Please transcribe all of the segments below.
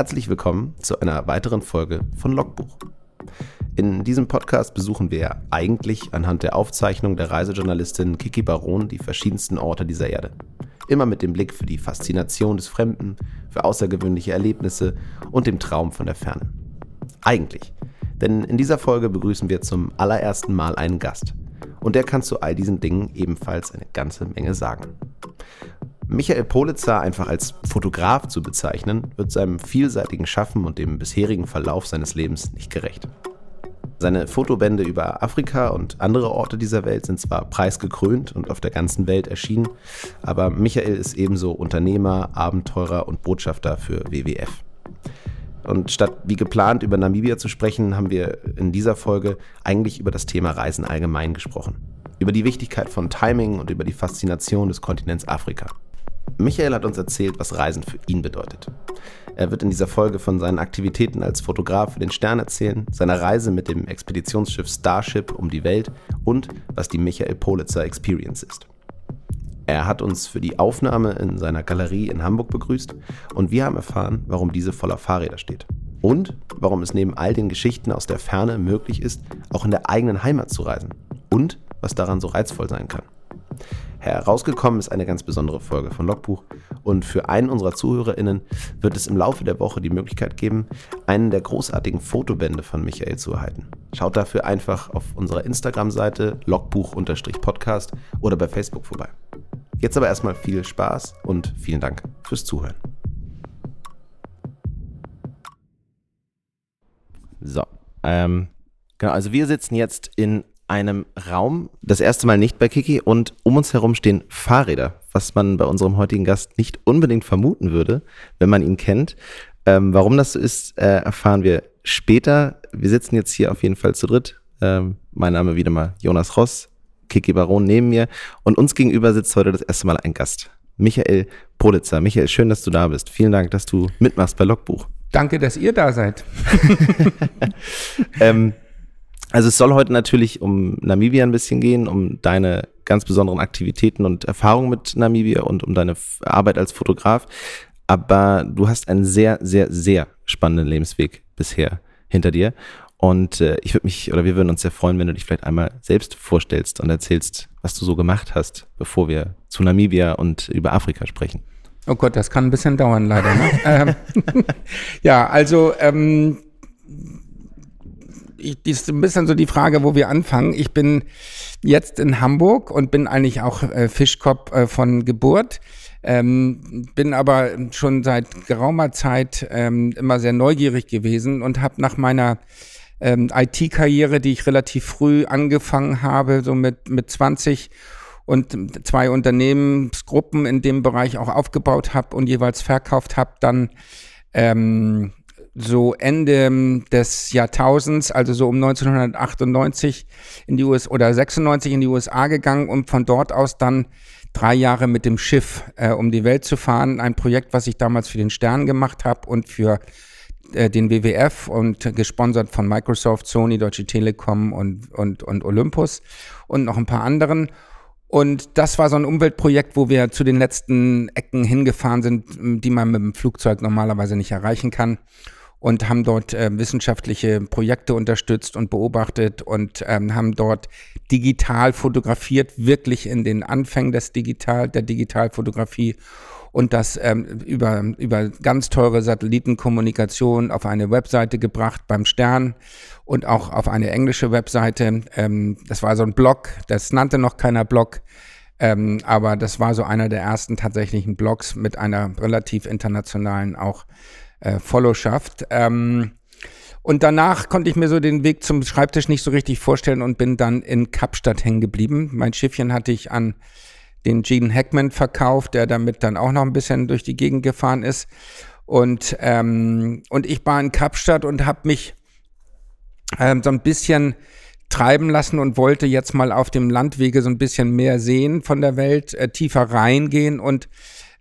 Herzlich willkommen zu einer weiteren Folge von Logbuch. In diesem Podcast besuchen wir eigentlich anhand der Aufzeichnung der Reisejournalistin Kiki Baron die verschiedensten Orte dieser Erde. Immer mit dem Blick für die Faszination des Fremden, für außergewöhnliche Erlebnisse und dem Traum von der Ferne. Eigentlich. Denn in dieser Folge begrüßen wir zum allerersten Mal einen Gast. Und der kann zu all diesen Dingen ebenfalls eine ganze Menge sagen. Michael Politzer einfach als Fotograf zu bezeichnen, wird seinem vielseitigen Schaffen und dem bisherigen Verlauf seines Lebens nicht gerecht. Seine Fotobände über Afrika und andere Orte dieser Welt sind zwar preisgekrönt und auf der ganzen Welt erschienen, aber Michael ist ebenso Unternehmer, Abenteurer und Botschafter für WWF. Und statt wie geplant über Namibia zu sprechen, haben wir in dieser Folge eigentlich über das Thema Reisen allgemein gesprochen. Über die Wichtigkeit von Timing und über die Faszination des Kontinents Afrika. Michael hat uns erzählt, was Reisen für ihn bedeutet. Er wird in dieser Folge von seinen Aktivitäten als Fotograf für den Stern erzählen, seiner Reise mit dem Expeditionsschiff Starship um die Welt und was die Michael Politzer Experience ist. Er hat uns für die Aufnahme in seiner Galerie in Hamburg begrüßt und wir haben erfahren, warum diese voller Fahrräder steht. Und warum es neben all den Geschichten aus der Ferne möglich ist, auch in der eigenen Heimat zu reisen. Und was daran so reizvoll sein kann. Herausgekommen ist eine ganz besondere Folge von Logbuch und für einen unserer ZuhörerInnen wird es im Laufe der Woche die Möglichkeit geben, einen der großartigen Fotobände von Michael zu erhalten. Schaut dafür einfach auf unserer Instagram-Seite logbuch-podcast oder bei Facebook vorbei. Jetzt aber erstmal viel Spaß und vielen Dank fürs Zuhören. So, ähm, genau, also wir sitzen jetzt in einem Raum, das erste Mal nicht bei Kiki und um uns herum stehen Fahrräder, was man bei unserem heutigen Gast nicht unbedingt vermuten würde, wenn man ihn kennt. Ähm, warum das so ist, äh, erfahren wir später. Wir sitzen jetzt hier auf jeden Fall zu dritt. Ähm, mein Name wieder mal Jonas Ross, Kiki Baron neben mir und uns gegenüber sitzt heute das erste Mal ein Gast. Michael Politzer. Michael, schön, dass du da bist. Vielen Dank, dass du mitmachst bei Logbuch. Danke, dass ihr da seid. ähm, also es soll heute natürlich um Namibia ein bisschen gehen, um deine ganz besonderen Aktivitäten und Erfahrungen mit Namibia und um deine Arbeit als Fotograf. Aber du hast einen sehr, sehr, sehr spannenden Lebensweg bisher hinter dir. Und äh, ich würde mich, oder wir würden uns sehr freuen, wenn du dich vielleicht einmal selbst vorstellst und erzählst, was du so gemacht hast, bevor wir zu Namibia und über Afrika sprechen. Oh Gott, das kann ein bisschen dauern, leider. Ne? ähm, ja, also ähm, ich, die ist ein bisschen so die Frage, wo wir anfangen. Ich bin jetzt in Hamburg und bin eigentlich auch äh, Fischkopf äh, von Geburt. Ähm, bin aber schon seit geraumer Zeit ähm, immer sehr neugierig gewesen und habe nach meiner ähm, IT-Karriere, die ich relativ früh angefangen habe, so mit, mit 20 und zwei Unternehmensgruppen in dem Bereich auch aufgebaut habe und jeweils verkauft habe, dann ähm, so Ende des Jahrtausends, also so um 1998 in die US oder 96 in die USA gegangen und von dort aus dann drei Jahre mit dem Schiff äh, um die Welt zu fahren. Ein Projekt, was ich damals für den Stern gemacht habe und für äh, den WWF und gesponsert von Microsoft, Sony, Deutsche Telekom und, und, und Olympus und noch ein paar anderen. Und das war so ein Umweltprojekt, wo wir zu den letzten Ecken hingefahren sind, die man mit dem Flugzeug normalerweise nicht erreichen kann und haben dort äh, wissenschaftliche Projekte unterstützt und beobachtet und ähm, haben dort digital fotografiert, wirklich in den Anfängen des Digital, der Digitalfotografie und das ähm, über, über ganz teure Satellitenkommunikation auf eine Webseite gebracht beim Stern und auch auf eine englische Webseite. Ähm, das war so ein Blog, das nannte noch keiner Blog. Ähm, aber das war so einer der ersten tatsächlichen Blogs mit einer relativ internationalen auch äh, Followschaft. Ähm, und danach konnte ich mir so den Weg zum Schreibtisch nicht so richtig vorstellen und bin dann in Kapstadt hängen geblieben. Mein Schiffchen hatte ich an den Gene Hackman verkauft, der damit dann auch noch ein bisschen durch die Gegend gefahren ist. Und, ähm, und ich war in Kapstadt und habe mich ähm, so ein bisschen treiben lassen und wollte jetzt mal auf dem Landwege so ein bisschen mehr sehen von der Welt, äh, tiefer reingehen und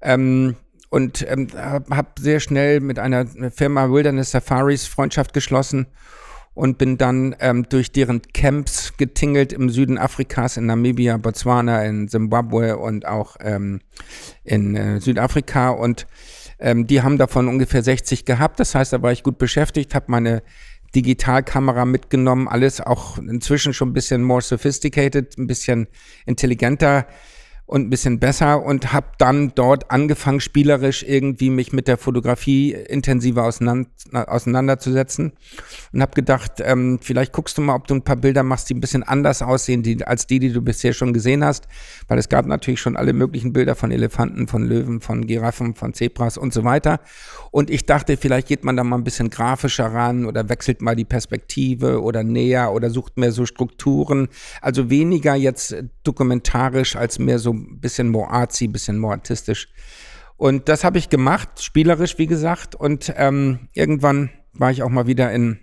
ähm, und ähm, habe sehr schnell mit einer Firma Wilderness Safaris Freundschaft geschlossen und bin dann ähm, durch deren Camps getingelt im Süden Afrikas, in Namibia, Botswana, in Zimbabwe und auch ähm, in äh, Südafrika. Und ähm, die haben davon ungefähr 60 gehabt. Das heißt, da war ich gut beschäftigt, habe meine Digitalkamera mitgenommen, alles auch inzwischen schon ein bisschen more sophisticated, ein bisschen intelligenter und ein bisschen besser und habe dann dort angefangen, spielerisch irgendwie mich mit der Fotografie intensiver auseinander, auseinanderzusetzen und habe gedacht, ähm, vielleicht guckst du mal, ob du ein paar Bilder machst, die ein bisschen anders aussehen die, als die, die du bisher schon gesehen hast, weil es gab natürlich schon alle möglichen Bilder von Elefanten, von Löwen, von Giraffen, von Zebras und so weiter. Und ich dachte, vielleicht geht man da mal ein bisschen grafischer ran oder wechselt mal die Perspektive oder näher oder sucht mehr so Strukturen. Also weniger jetzt dokumentarisch als mehr so ein bisschen artsy, ein bisschen more artistisch. Und das habe ich gemacht, spielerisch, wie gesagt. Und ähm, irgendwann war ich auch mal wieder in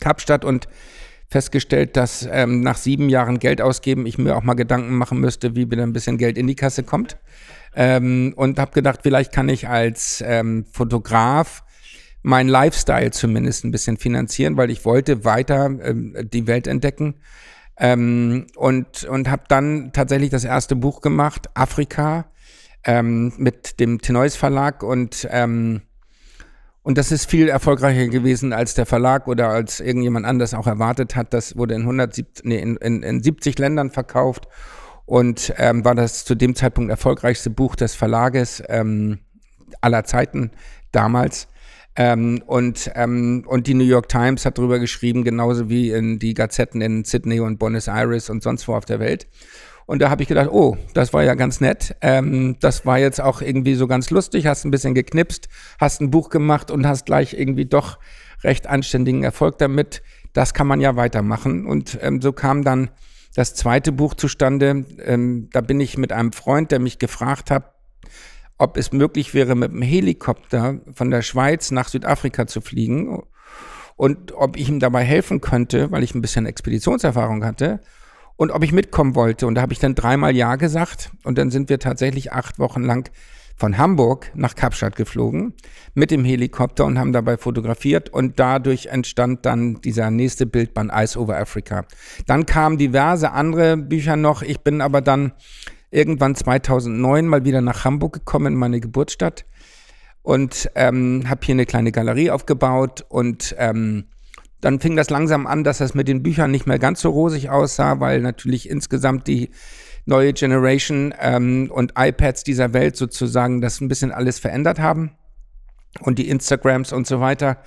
Kapstadt und festgestellt, dass ähm, nach sieben Jahren Geld ausgeben ich mir auch mal Gedanken machen müsste, wie wieder ein bisschen Geld in die Kasse kommt. Ähm, und habe gedacht, vielleicht kann ich als ähm, Fotograf meinen Lifestyle zumindest ein bisschen finanzieren, weil ich wollte weiter ähm, die Welt entdecken ähm, und und habe dann tatsächlich das erste Buch gemacht, Afrika, ähm, mit dem Tenois Verlag und ähm, und das ist viel erfolgreicher gewesen, als der Verlag oder als irgendjemand anders auch erwartet hat. Das wurde in, 170, nee, in, in, in 70 Ländern verkauft und ähm, war das zu dem Zeitpunkt erfolgreichste Buch des Verlages ähm, aller Zeiten damals. Ähm, und, ähm, und die New York Times hat darüber geschrieben, genauso wie in die Gazetten in Sydney und Buenos Aires und sonst wo auf der Welt. Und da habe ich gedacht, oh, das war ja ganz nett. Ähm, das war jetzt auch irgendwie so ganz lustig. Hast ein bisschen geknipst, hast ein Buch gemacht und hast gleich irgendwie doch recht anständigen Erfolg damit. Das kann man ja weitermachen. Und ähm, so kam dann das zweite Buch zustande. Ähm, da bin ich mit einem Freund, der mich gefragt hat, ob es möglich wäre, mit dem Helikopter von der Schweiz nach Südafrika zu fliegen und ob ich ihm dabei helfen könnte, weil ich ein bisschen Expeditionserfahrung hatte und ob ich mitkommen wollte. Und da habe ich dann dreimal Ja gesagt und dann sind wir tatsächlich acht Wochen lang von Hamburg nach Kapstadt geflogen mit dem Helikopter und haben dabei fotografiert und dadurch entstand dann dieser nächste Bildband Ice Over Africa. Dann kamen diverse andere Bücher noch. Ich bin aber dann irgendwann 2009 mal wieder nach Hamburg gekommen, in meine Geburtsstadt und ähm, habe hier eine kleine Galerie aufgebaut und ähm, dann fing das langsam an, dass das mit den Büchern nicht mehr ganz so rosig aussah, weil natürlich insgesamt die neue Generation ähm, und iPads dieser Welt sozusagen das ein bisschen alles verändert haben und die Instagrams und so weiter.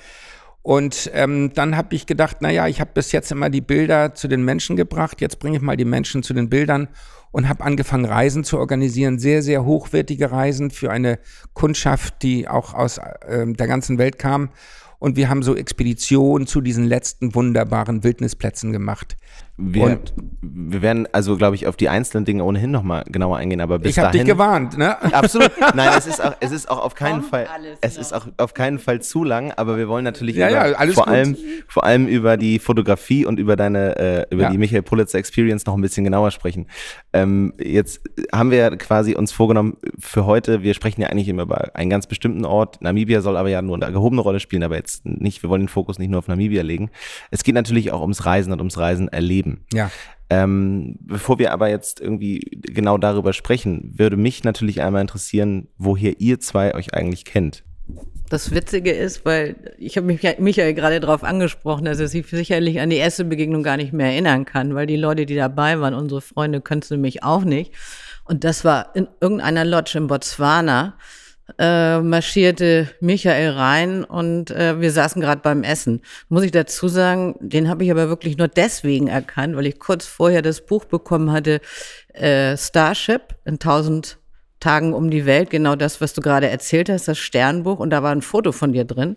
Und ähm, dann habe ich gedacht, naja, ich habe bis jetzt immer die Bilder zu den Menschen gebracht, jetzt bringe ich mal die Menschen zu den Bildern und habe angefangen, Reisen zu organisieren, sehr, sehr hochwertige Reisen für eine Kundschaft, die auch aus äh, der ganzen Welt kam. Und wir haben so Expeditionen zu diesen letzten wunderbaren Wildnisplätzen gemacht. Wir, und wir werden also, glaube ich, auf die einzelnen Dinge ohnehin nochmal genauer eingehen, aber bis ich habe dich gewarnt, ne? Absolut. Nein, es ist auch, es ist auch auf keinen Fall, es ist auch auf keinen Fall zu lang, aber wir wollen natürlich ja, über, ja, vor gut. allem, vor allem über die Fotografie und über deine, äh, über ja. die Michael Pulitzer Experience noch ein bisschen genauer sprechen. Ähm, jetzt haben wir quasi uns vorgenommen für heute, wir sprechen ja eigentlich immer über einen ganz bestimmten Ort. Namibia soll aber ja nur eine gehobene Rolle spielen, aber jetzt nicht, wir wollen den Fokus nicht nur auf Namibia legen. Es geht natürlich auch ums Reisen und ums Reisen erleben geben. Ja. Ähm, bevor wir aber jetzt irgendwie genau darüber sprechen, würde mich natürlich einmal interessieren, woher ihr zwei euch eigentlich kennt. Das Witzige ist, weil ich habe mich Michael gerade darauf angesprochen, dass er sich sicherlich an die erste Begegnung gar nicht mehr erinnern kann, weil die Leute, die dabei waren, unsere Freunde, können es nämlich auch nicht. Und das war in irgendeiner Lodge in Botswana äh, marschierte Michael rein und äh, wir saßen gerade beim Essen. Muss ich dazu sagen, den habe ich aber wirklich nur deswegen erkannt, weil ich kurz vorher das Buch bekommen hatte, äh, Starship in tausend Tagen um die Welt, genau das, was du gerade erzählt hast, das Sternbuch und da war ein Foto von dir drin.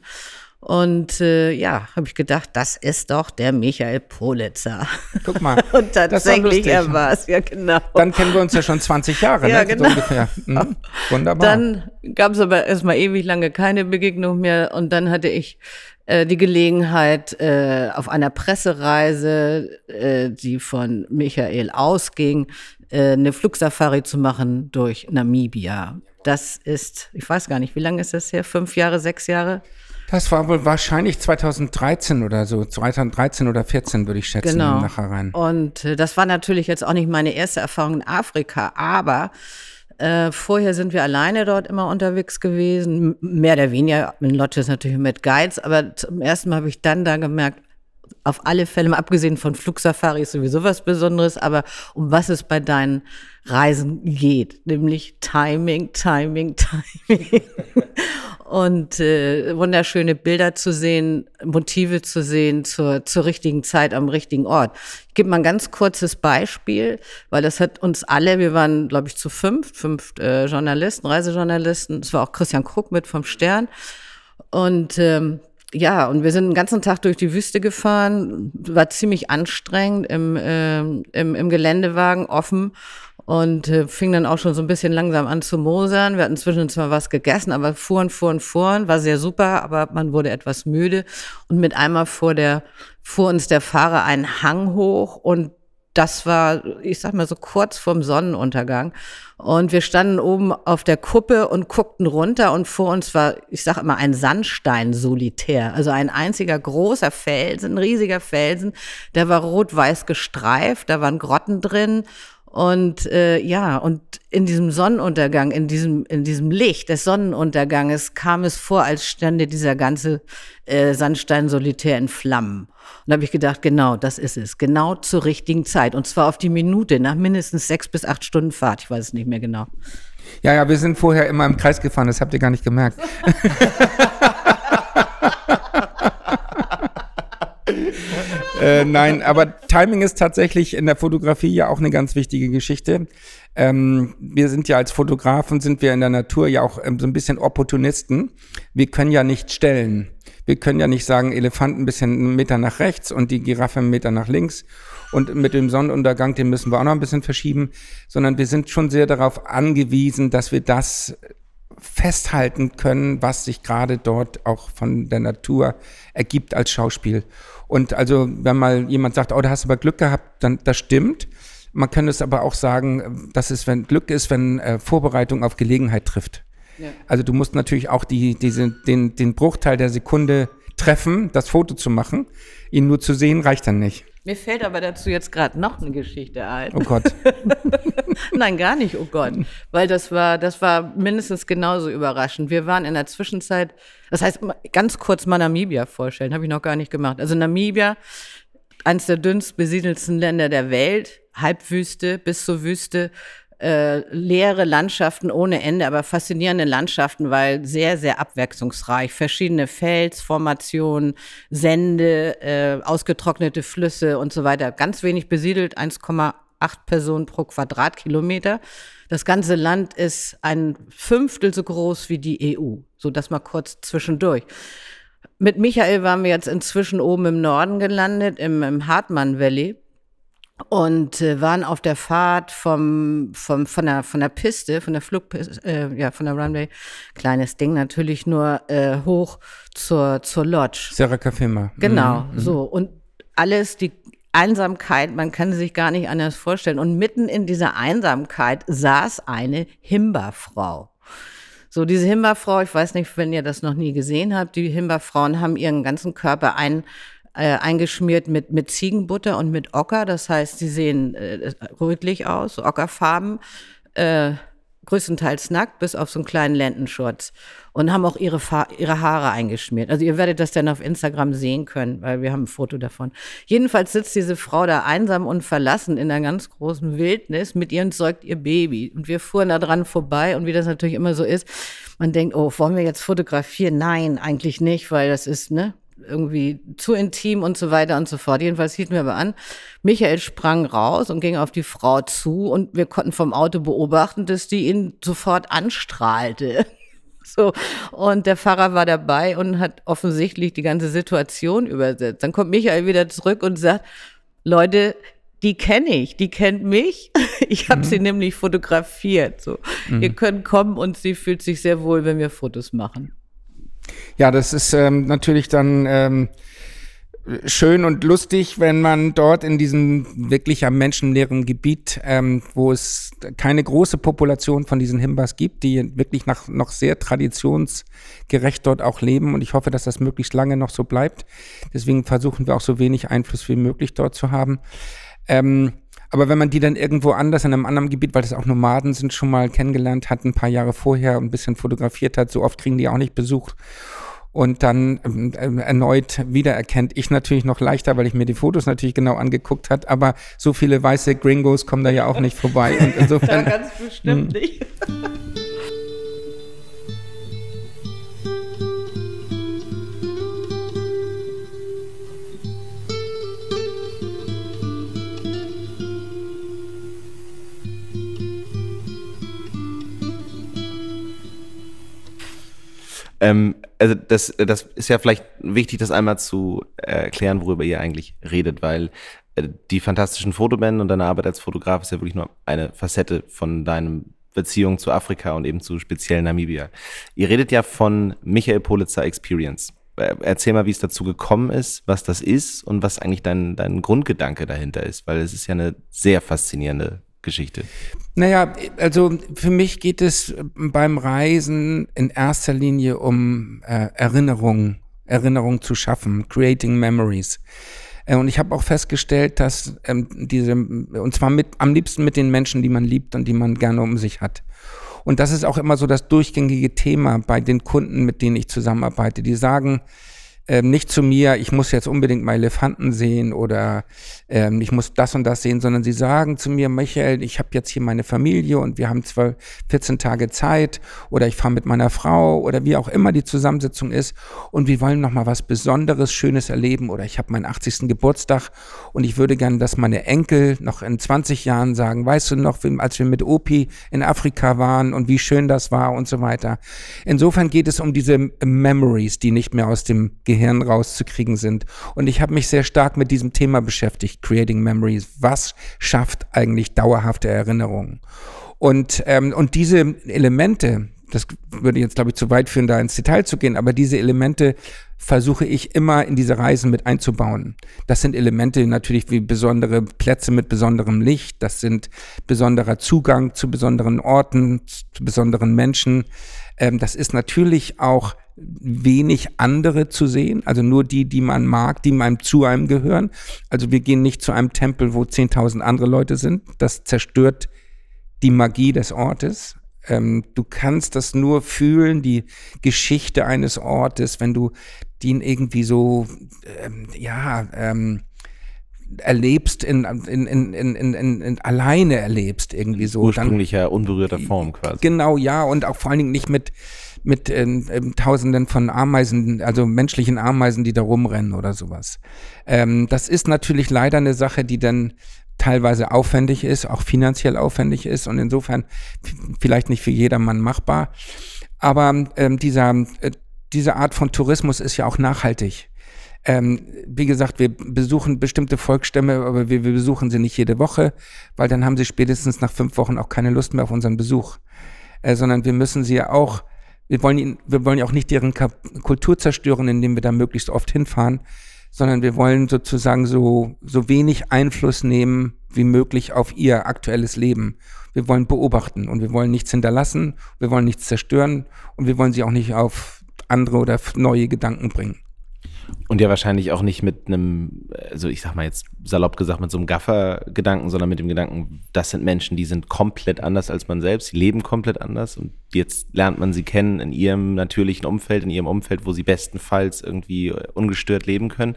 Und äh, ja, habe ich gedacht, das ist doch der Michael Politzer. Guck mal. Und tatsächlich, er war es, ja genau. Dann kennen wir uns ja schon 20 Jahre, ja, ne? genau. So ungefähr. Mhm. Wunderbar. Dann gab es aber erstmal ewig lange keine Begegnung mehr und dann hatte ich äh, die Gelegenheit, äh, auf einer Pressereise, äh, die von Michael ausging, äh, eine Flugsafari zu machen durch Namibia. Das ist, ich weiß gar nicht, wie lange ist das her? Fünf Jahre, sechs Jahre? Das war wohl wahrscheinlich 2013 oder so, 2013 oder 14 würde ich schätzen, Genau. nachher rein. Und äh, das war natürlich jetzt auch nicht meine erste Erfahrung in Afrika, aber äh, vorher sind wir alleine dort immer unterwegs gewesen, mehr oder weniger, in Lodges natürlich mit Guides, aber zum ersten Mal habe ich dann da gemerkt, auf alle Fälle, mal abgesehen von Flugsafaris sowieso was Besonderes, aber um was es bei deinen Reisen geht, nämlich Timing, Timing, Timing. Und äh, wunderschöne Bilder zu sehen, Motive zu sehen zur, zur richtigen Zeit am richtigen Ort. Ich gebe mal ein ganz kurzes Beispiel, weil das hat uns alle, wir waren, glaube ich, zu fünf, fünf äh, Journalisten, Reisejournalisten. Es war auch Christian Krug mit vom Stern. Und ähm, ja, und wir sind den ganzen Tag durch die Wüste gefahren, war ziemlich anstrengend im, ähm, im, im Geländewagen offen und äh, fing dann auch schon so ein bisschen langsam an zu mosern. Wir hatten zwischendurch zwar was gegessen, aber fuhren, fuhren, fuhren, war sehr super, aber man wurde etwas müde und mit einmal fuhr der, fuhr uns der Fahrer einen Hang hoch und das war, ich sag mal so kurz vorm Sonnenuntergang. Und wir standen oben auf der Kuppe und guckten runter und vor uns war, ich sag immer, ein Sandstein-Solitär. Also ein einziger großer Felsen, ein riesiger Felsen. Der war rot-weiß gestreift, da waren Grotten drin. Und äh, ja, und in diesem Sonnenuntergang, in diesem, in diesem Licht des Sonnenunterganges kam es vor, als stände dieser ganze äh, Sandstein-Solitär in Flammen. Und da habe ich gedacht, genau, das ist es. Genau zur richtigen Zeit. Und zwar auf die Minute, nach mindestens sechs bis acht Stunden Fahrt. Ich weiß es nicht mehr genau. Ja, ja, wir sind vorher immer im Kreis gefahren, das habt ihr gar nicht gemerkt. äh, nein, aber Timing ist tatsächlich in der Fotografie ja auch eine ganz wichtige Geschichte. Ähm, wir sind ja als Fotografen, sind wir in der Natur ja auch ähm, so ein bisschen Opportunisten. Wir können ja nicht stellen. Wir können ja nicht sagen, Elefanten ein bisschen einen Meter nach rechts und die Giraffe einen Meter nach links. Und mit dem Sonnenuntergang, den müssen wir auch noch ein bisschen verschieben, sondern wir sind schon sehr darauf angewiesen, dass wir das festhalten können, was sich gerade dort auch von der Natur ergibt als Schauspiel. Und also, wenn mal jemand sagt, oh, da hast du aber Glück gehabt, dann das stimmt. Man kann es aber auch sagen, dass es, wenn Glück ist, wenn äh, Vorbereitung auf Gelegenheit trifft. Also du musst natürlich auch die, diese, den, den Bruchteil der Sekunde treffen, das Foto zu machen. Ihn nur zu sehen reicht dann nicht. Mir fällt aber dazu jetzt gerade noch eine Geschichte ein. Oh Gott. Nein, gar nicht, oh Gott. Weil das war, das war mindestens genauso überraschend. Wir waren in der Zwischenzeit, das heißt, ganz kurz mal Namibia vorstellen, habe ich noch gar nicht gemacht. Also Namibia, eines der dünnst besiedelsten Länder der Welt, Halbwüste bis zur Wüste, äh, leere Landschaften ohne Ende, aber faszinierende Landschaften, weil sehr, sehr abwechslungsreich. Verschiedene Felsformationen, Sende, äh, ausgetrocknete Flüsse und so weiter. Ganz wenig besiedelt, 1,8 Personen pro Quadratkilometer. Das ganze Land ist ein Fünftel so groß wie die EU. So das mal kurz zwischendurch. Mit Michael waren wir jetzt inzwischen oben im Norden gelandet, im, im Hartmann Valley und äh, waren auf der Fahrt vom, vom, von, der, von der Piste, von der Flugpiste, äh, ja, von der Runway, kleines Ding natürlich nur, äh, hoch zur, zur Lodge. Sarah Kafima. Genau, so. Und alles, die Einsamkeit, man kann sich gar nicht anders vorstellen. Und mitten in dieser Einsamkeit saß eine Himba-Frau. So, diese Himba-Frau, ich weiß nicht, wenn ihr das noch nie gesehen habt, die Himba-Frauen haben ihren ganzen Körper ein, äh, eingeschmiert mit, mit Ziegenbutter und mit Ocker. Das heißt, sie sehen äh, rötlich aus, ockerfarben, äh, größtenteils nackt, bis auf so einen kleinen Lendenschurz. Und haben auch ihre, Fa ihre Haare eingeschmiert. Also ihr werdet das dann auf Instagram sehen können, weil wir haben ein Foto davon. Jedenfalls sitzt diese Frau da einsam und verlassen in einer ganz großen Wildnis. Mit ihr säugt ihr Baby. Und wir fuhren da dran vorbei. Und wie das natürlich immer so ist, man denkt, oh, wollen wir jetzt fotografieren? Nein, eigentlich nicht, weil das ist, ne, irgendwie zu intim und so weiter und so fort. Jedenfalls hielten wir aber an. Michael sprang raus und ging auf die Frau zu und wir konnten vom Auto beobachten, dass die ihn sofort anstrahlte. So. Und der Pfarrer war dabei und hat offensichtlich die ganze Situation übersetzt. Dann kommt Michael wieder zurück und sagt, Leute, die kenne ich, die kennt mich. Ich habe mhm. sie nämlich fotografiert. So. Mhm. Ihr könnt kommen und sie fühlt sich sehr wohl, wenn wir Fotos machen. Ja, das ist ähm, natürlich dann ähm, schön und lustig, wenn man dort in diesem wirklich am menschenleeren Gebiet, ähm, wo es keine große Population von diesen Himbas gibt, die wirklich nach, noch sehr traditionsgerecht dort auch leben. Und ich hoffe, dass das möglichst lange noch so bleibt. Deswegen versuchen wir auch so wenig Einfluss wie möglich dort zu haben. Ähm, aber wenn man die dann irgendwo anders in einem anderen Gebiet, weil das auch Nomaden sind, schon mal kennengelernt hat, ein paar Jahre vorher ein bisschen fotografiert hat, so oft kriegen die auch nicht Besuch und dann ähm, ähm, erneut wiedererkennt. Ich natürlich noch leichter, weil ich mir die Fotos natürlich genau angeguckt hat, aber so viele weiße Gringos kommen da ja auch nicht vorbei. Und insofern, da ganz bestimmt hm. nicht. Ähm, also das, das ist ja vielleicht wichtig, das einmal zu erklären, worüber ihr eigentlich redet, weil äh, die fantastischen Fotobände und deine Arbeit als Fotograf ist ja wirklich nur eine Facette von deinem Beziehung zu Afrika und eben zu speziell Namibia. Ihr redet ja von Michael Politzer Experience. Äh, erzähl mal, wie es dazu gekommen ist, was das ist und was eigentlich dein, dein Grundgedanke dahinter ist, weil es ist ja eine sehr faszinierende Geschichte? Naja, also für mich geht es beim Reisen in erster Linie um äh, Erinnerung, Erinnerung zu schaffen, creating memories. Äh, und ich habe auch festgestellt, dass ähm, diese, und zwar mit, am liebsten mit den Menschen, die man liebt und die man gerne um sich hat. Und das ist auch immer so das durchgängige Thema bei den Kunden, mit denen ich zusammenarbeite. Die sagen, ähm, nicht zu mir, ich muss jetzt unbedingt mal Elefanten sehen oder ähm, ich muss das und das sehen, sondern sie sagen zu mir, Michael, ich habe jetzt hier meine Familie und wir haben zwar 14 Tage Zeit oder ich fahre mit meiner Frau oder wie auch immer die Zusammensetzung ist und wir wollen noch mal was Besonderes, Schönes erleben oder ich habe meinen 80. Geburtstag und ich würde gerne, dass meine Enkel noch in 20 Jahren sagen, weißt du noch, als wir mit Opi in Afrika waren und wie schön das war und so weiter. Insofern geht es um diese Memories, die nicht mehr aus dem Gehirn rauszukriegen sind. Und ich habe mich sehr stark mit diesem Thema beschäftigt, Creating Memories. Was schafft eigentlich dauerhafte Erinnerungen? Und, ähm, und diese Elemente, das würde jetzt, glaube ich, zu weit führen, da ins Detail zu gehen, aber diese Elemente versuche ich immer in diese Reisen mit einzubauen. Das sind Elemente natürlich wie besondere Plätze mit besonderem Licht, das sind besonderer Zugang zu besonderen Orten, zu besonderen Menschen. Ähm, das ist natürlich auch wenig andere zu sehen, also nur die, die man mag, die einem zu einem gehören. Also wir gehen nicht zu einem Tempel, wo 10.000 andere Leute sind. Das zerstört die Magie des Ortes. Ähm, du kannst das nur fühlen, die Geschichte eines Ortes, wenn du den irgendwie so, ähm, ja, ähm, erlebst, in, in, in, in, in, in, alleine erlebst irgendwie so. Ursprünglicher, dann, unberührter Form quasi. Genau, ja, und auch vor allen Dingen nicht mit mit ähm, ähm, Tausenden von Ameisen, also menschlichen Ameisen, die da rumrennen oder sowas. Ähm, das ist natürlich leider eine Sache, die dann teilweise aufwendig ist, auch finanziell aufwendig ist und insofern vielleicht nicht für jedermann machbar. Aber ähm, dieser, äh, diese Art von Tourismus ist ja auch nachhaltig. Ähm, wie gesagt, wir besuchen bestimmte Volksstämme, aber wir, wir, besuchen sie nicht jede Woche, weil dann haben sie spätestens nach fünf Wochen auch keine Lust mehr auf unseren Besuch. Äh, sondern wir müssen sie ja auch wir wollen, ihn, wir wollen ja auch nicht deren Kultur zerstören, indem wir da möglichst oft hinfahren, sondern wir wollen sozusagen so, so wenig Einfluss nehmen wie möglich auf ihr aktuelles Leben. Wir wollen beobachten und wir wollen nichts hinterlassen, wir wollen nichts zerstören und wir wollen sie auch nicht auf andere oder neue Gedanken bringen. Und ja wahrscheinlich auch nicht mit einem, also ich sag mal jetzt salopp gesagt, mit so einem Gaffer-Gedanken, sondern mit dem Gedanken, das sind Menschen, die sind komplett anders als man selbst, sie leben komplett anders. Und jetzt lernt man sie kennen in ihrem natürlichen Umfeld, in ihrem Umfeld, wo sie bestenfalls irgendwie ungestört leben können.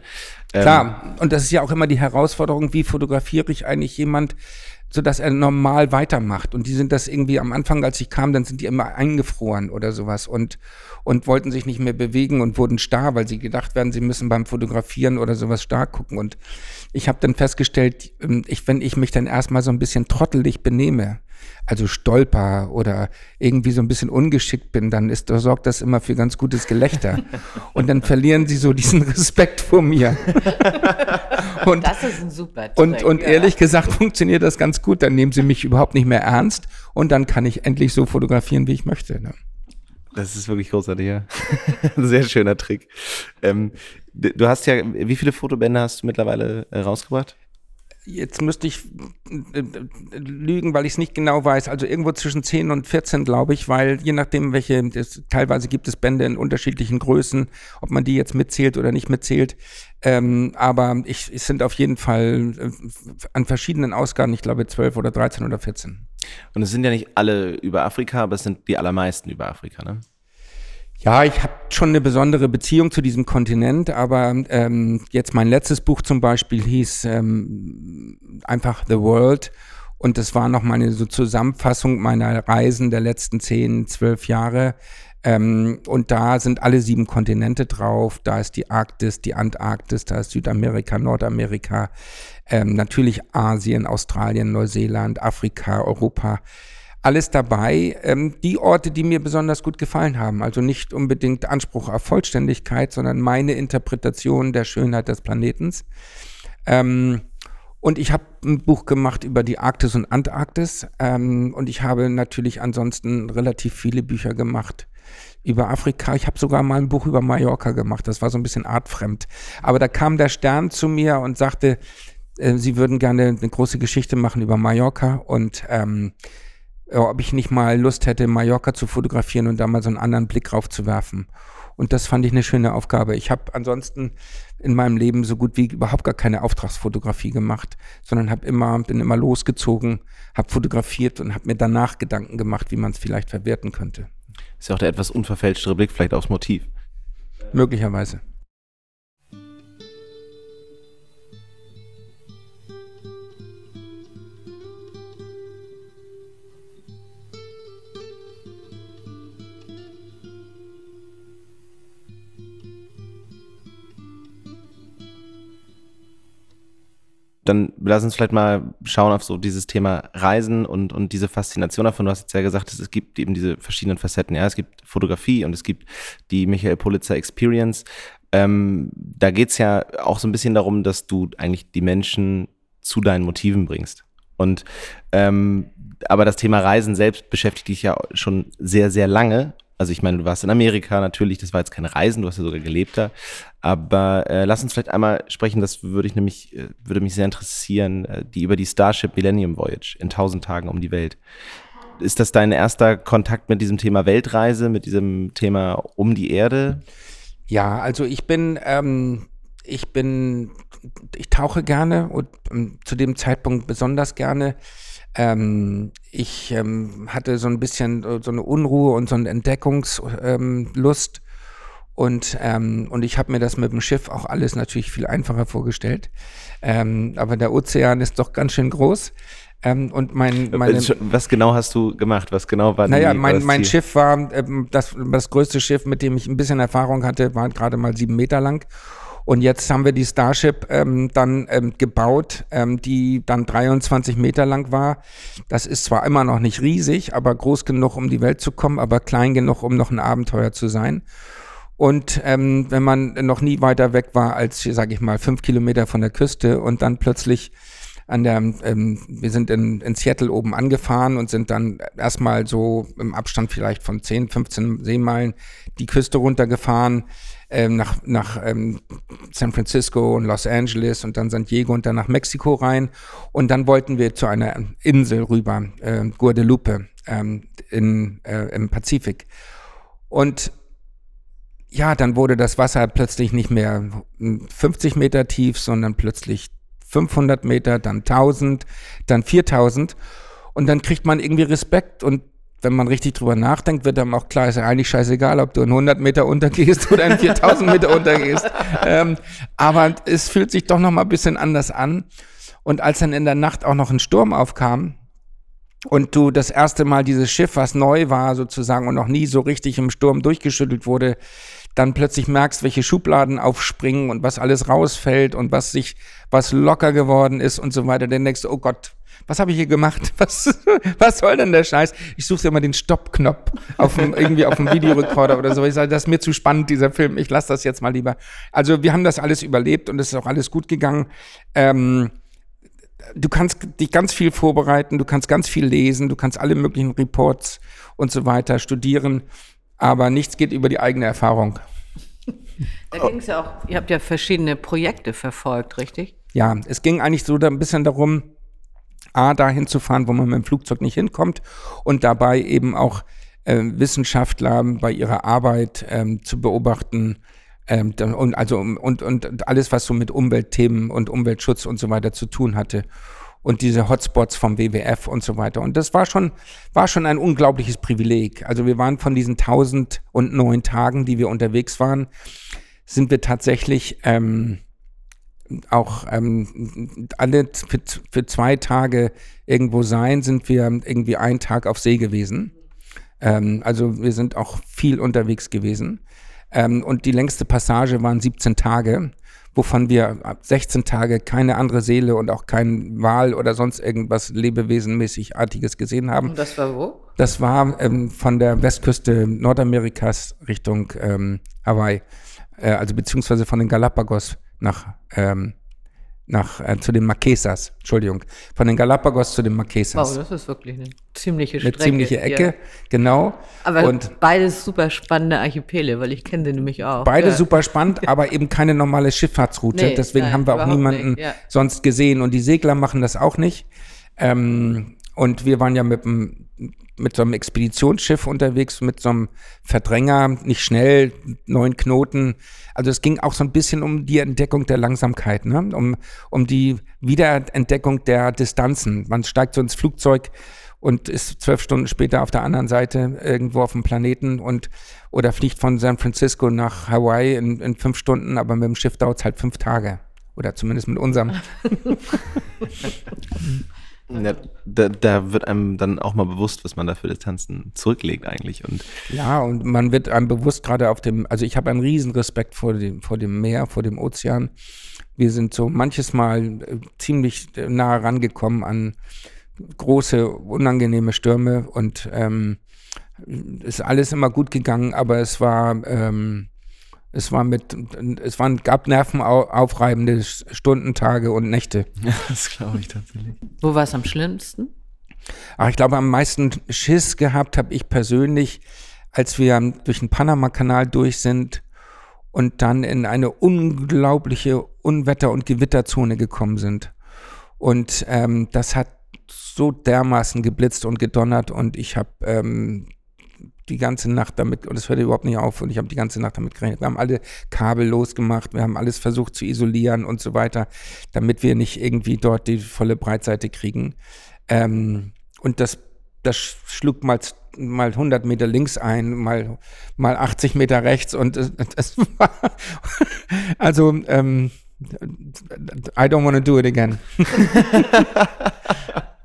Klar, ähm, und das ist ja auch immer die Herausforderung, wie fotografiere ich eigentlich jemand, so dass er normal weitermacht. Und die sind das irgendwie am Anfang, als ich kam, dann sind die immer eingefroren oder sowas und, und wollten sich nicht mehr bewegen und wurden starr, weil sie gedacht werden, sie müssen beim Fotografieren oder sowas stark gucken. Und ich habe dann festgestellt, ähm, ich, wenn ich mich dann erstmal so ein bisschen trottelig benehme, also stolper oder irgendwie so ein bisschen ungeschickt bin, dann ist, da sorgt das immer für ganz gutes Gelächter. Und dann verlieren sie so diesen Respekt vor mir. und, das ist ein super Trick, Und, und ehrlich gesagt funktioniert das ganz gut. Dann nehmen sie mich überhaupt nicht mehr ernst und dann kann ich endlich so fotografieren, wie ich möchte. Ne? Das ist wirklich großartig, ja. Sehr schöner Trick. Ähm, du hast ja, wie viele Fotobände hast du mittlerweile äh, rausgebracht? Jetzt müsste ich äh, äh, lügen, weil ich es nicht genau weiß. Also irgendwo zwischen 10 und 14, glaube ich, weil je nachdem, welche, das, teilweise gibt es Bände in unterschiedlichen Größen, ob man die jetzt mitzählt oder nicht mitzählt. Ähm, aber ich, es sind auf jeden Fall äh, an verschiedenen Ausgaben, ich glaube 12 oder 13 oder 14. Und es sind ja nicht alle über Afrika, aber es sind die allermeisten über Afrika, ne? Ja, ich habe schon eine besondere Beziehung zu diesem Kontinent, aber ähm, jetzt mein letztes Buch zum Beispiel hieß ähm, einfach The World und das war nochmal eine so Zusammenfassung meiner Reisen der letzten zehn, zwölf Jahre. Ähm, und da sind alle sieben Kontinente drauf. Da ist die Arktis, die Antarktis, da ist Südamerika, Nordamerika, ähm, natürlich Asien, Australien, Neuseeland, Afrika, Europa alles dabei. Ähm, die Orte, die mir besonders gut gefallen haben. Also nicht unbedingt Anspruch auf Vollständigkeit, sondern meine Interpretation der Schönheit des Planetens. Ähm, und ich habe ein Buch gemacht über die Arktis und Antarktis. Ähm, und ich habe natürlich ansonsten relativ viele Bücher gemacht über Afrika. Ich habe sogar mal ein Buch über Mallorca gemacht. Das war so ein bisschen artfremd. Aber da kam der Stern zu mir und sagte, äh, sie würden gerne eine große Geschichte machen über Mallorca. Und ähm, ob ich nicht mal Lust hätte, Mallorca zu fotografieren und da mal so einen anderen Blick drauf zu werfen. Und das fand ich eine schöne Aufgabe. Ich habe ansonsten in meinem Leben so gut wie überhaupt gar keine Auftragsfotografie gemacht, sondern habe immer bin immer losgezogen, habe fotografiert und habe mir danach Gedanken gemacht, wie man es vielleicht verwerten könnte. Ist ja auch der etwas unverfälschtere Blick vielleicht aufs Motiv. Möglicherweise. Dann lass uns vielleicht mal schauen auf so dieses Thema Reisen und, und diese Faszination davon. Du hast jetzt ja gesagt, es gibt eben diese verschiedenen Facetten. Ja, es gibt Fotografie und es gibt die Michael Pulitzer Experience. Ähm, da geht's ja auch so ein bisschen darum, dass du eigentlich die Menschen zu deinen Motiven bringst. Und ähm, aber das Thema Reisen selbst beschäftigt dich ja schon sehr, sehr lange also ich meine, du warst in Amerika natürlich, das war jetzt keine Reisen, du hast ja sogar gelebt da. Aber äh, lass uns vielleicht einmal sprechen, das würde ich nämlich, äh, würde mich sehr interessieren, äh, die über die Starship Millennium Voyage in tausend Tagen um die Welt. Ist das dein erster Kontakt mit diesem Thema Weltreise, mit diesem Thema um die Erde? Ja, also ich bin, ähm, ich bin, ich tauche gerne und ähm, zu dem Zeitpunkt besonders gerne. Ähm, ich ähm, hatte so ein bisschen äh, so eine Unruhe und so eine Entdeckungslust. Ähm, und, ähm, und ich habe mir das mit dem Schiff auch alles natürlich viel einfacher vorgestellt. Ähm, aber der Ozean ist doch ganz schön groß. Ähm, und mein, meine, Was genau hast du gemacht? Was genau war Naja, die, mein, mein Schiff war ähm, das, das größte Schiff, mit dem ich ein bisschen Erfahrung hatte, war gerade mal sieben Meter lang. Und jetzt haben wir die Starship ähm, dann ähm, gebaut, ähm, die dann 23 Meter lang war. Das ist zwar immer noch nicht riesig, aber groß genug, um die Welt zu kommen, aber klein genug, um noch ein Abenteuer zu sein. Und ähm, wenn man noch nie weiter weg war als, sage ich mal, fünf Kilometer von der Küste und dann plötzlich an der, ähm, wir sind in, in Seattle oben angefahren und sind dann erstmal so im Abstand vielleicht von 10, 15 Seemeilen die Küste runtergefahren ähm, nach, nach ähm, San Francisco und Los Angeles und dann San Diego und dann nach Mexiko rein. Und dann wollten wir zu einer Insel rüber, äh, Guadalupe ähm, in, äh, im Pazifik. Und ja, dann wurde das Wasser plötzlich nicht mehr 50 Meter tief, sondern plötzlich 500 Meter, dann 1000, dann 4000. Und dann kriegt man irgendwie Respekt und wenn man richtig drüber nachdenkt, wird einem auch klar, ist ja eigentlich scheißegal, ob du in 100 Meter untergehst oder in 4000 Meter untergehst. Ähm, aber es fühlt sich doch noch mal ein bisschen anders an. Und als dann in der Nacht auch noch ein Sturm aufkam und du das erste Mal dieses Schiff, was neu war sozusagen und noch nie so richtig im Sturm durchgeschüttelt wurde, dann plötzlich merkst, welche Schubladen aufspringen und was alles rausfällt und was sich, was locker geworden ist und so weiter, dann denkst du, oh Gott, was habe ich hier gemacht? Was, was soll denn der Scheiß? Ich suche immer den Stoppknopf auf dem, irgendwie auf dem Videorekorder oder so. Ich sage, das ist mir zu spannend, dieser Film. Ich lasse das jetzt mal lieber. Also wir haben das alles überlebt und es ist auch alles gut gegangen. Ähm, du kannst dich ganz viel vorbereiten, du kannst ganz viel lesen, du kannst alle möglichen Reports und so weiter studieren, aber nichts geht über die eigene Erfahrung. Da ging es ja auch, ihr habt ja verschiedene Projekte verfolgt, richtig? Ja, es ging eigentlich so ein bisschen darum, A, dahin zu fahren, wo man mit dem Flugzeug nicht hinkommt und dabei eben auch äh, Wissenschaftler bei ihrer Arbeit ähm, zu beobachten, ähm, und also und, und alles, was so mit Umweltthemen und Umweltschutz und so weiter zu tun hatte. Und diese Hotspots vom WWF und so weiter. Und das war schon, war schon ein unglaubliches Privileg. Also wir waren von diesen 1009 Tagen, die wir unterwegs waren, sind wir tatsächlich ähm, auch ähm, alle für, für zwei Tage irgendwo sein, sind wir irgendwie einen Tag auf See gewesen. Ähm, also wir sind auch viel unterwegs gewesen. Ähm, und die längste Passage waren 17 Tage, wovon wir 16 Tage keine andere Seele und auch kein Wal oder sonst irgendwas Lebewesenmäßig Artiges gesehen haben. Und das war wo? Das war ähm, von der Westküste Nordamerikas Richtung ähm, Hawaii, äh, also beziehungsweise von den Galapagos nach, ähm, nach äh, zu den Marquesas, Entschuldigung, von den Galapagos zu den Marquesas. Wow, das ist wirklich eine ziemliche Strecke. Eine ziemliche Ecke, ja. genau. Aber und beides super spannende Archipele, weil ich kenne sie nämlich auch. Beide ja. super spannend, aber eben keine normale Schifffahrtsroute. Nee, Deswegen nein, haben wir auch niemanden ja. sonst gesehen und die Segler machen das auch nicht. Ähm, und wir waren ja mit dem mit so einem Expeditionsschiff unterwegs, mit so einem Verdränger, nicht schnell, neun Knoten. Also es ging auch so ein bisschen um die Entdeckung der Langsamkeit, ne? um, um die Wiederentdeckung der Distanzen. Man steigt so ins Flugzeug und ist zwölf Stunden später auf der anderen Seite irgendwo auf dem Planeten und oder fliegt von San Francisco nach Hawaii in, in fünf Stunden, aber mit dem Schiff dauert es halt fünf Tage. Oder zumindest mit unserem. Ja, da, da, wird einem dann auch mal bewusst, was man da für Distanzen zurücklegt eigentlich. Und ja, und man wird einem bewusst gerade auf dem, also ich habe einen riesen Respekt vor dem, vor dem Meer, vor dem Ozean. Wir sind so manches Mal äh, ziemlich nah rangekommen an große, unangenehme Stürme und ähm, ist alles immer gut gegangen, aber es war ähm, es war mit, es waren, gab nervenaufreibende Stunden, Tage und Nächte. Ja, das glaube ich tatsächlich. Wo war es am schlimmsten? Ach, ich glaube, am meisten Schiss gehabt habe ich persönlich, als wir durch den Panama-Kanal durch sind und dann in eine unglaubliche Unwetter- und Gewitterzone gekommen sind. Und ähm, das hat so dermaßen geblitzt und gedonnert und ich habe ähm, die ganze Nacht damit, und es hörte überhaupt nicht auf, und ich habe die ganze Nacht damit gerechnet. Wir haben alle Kabel losgemacht, wir haben alles versucht zu isolieren und so weiter, damit wir nicht irgendwie dort die volle Breitseite kriegen. Ähm, und das, das schlug mal, mal 100 Meter links ein, mal, mal 80 Meter rechts und es war, also, ähm, I don't want to do it again.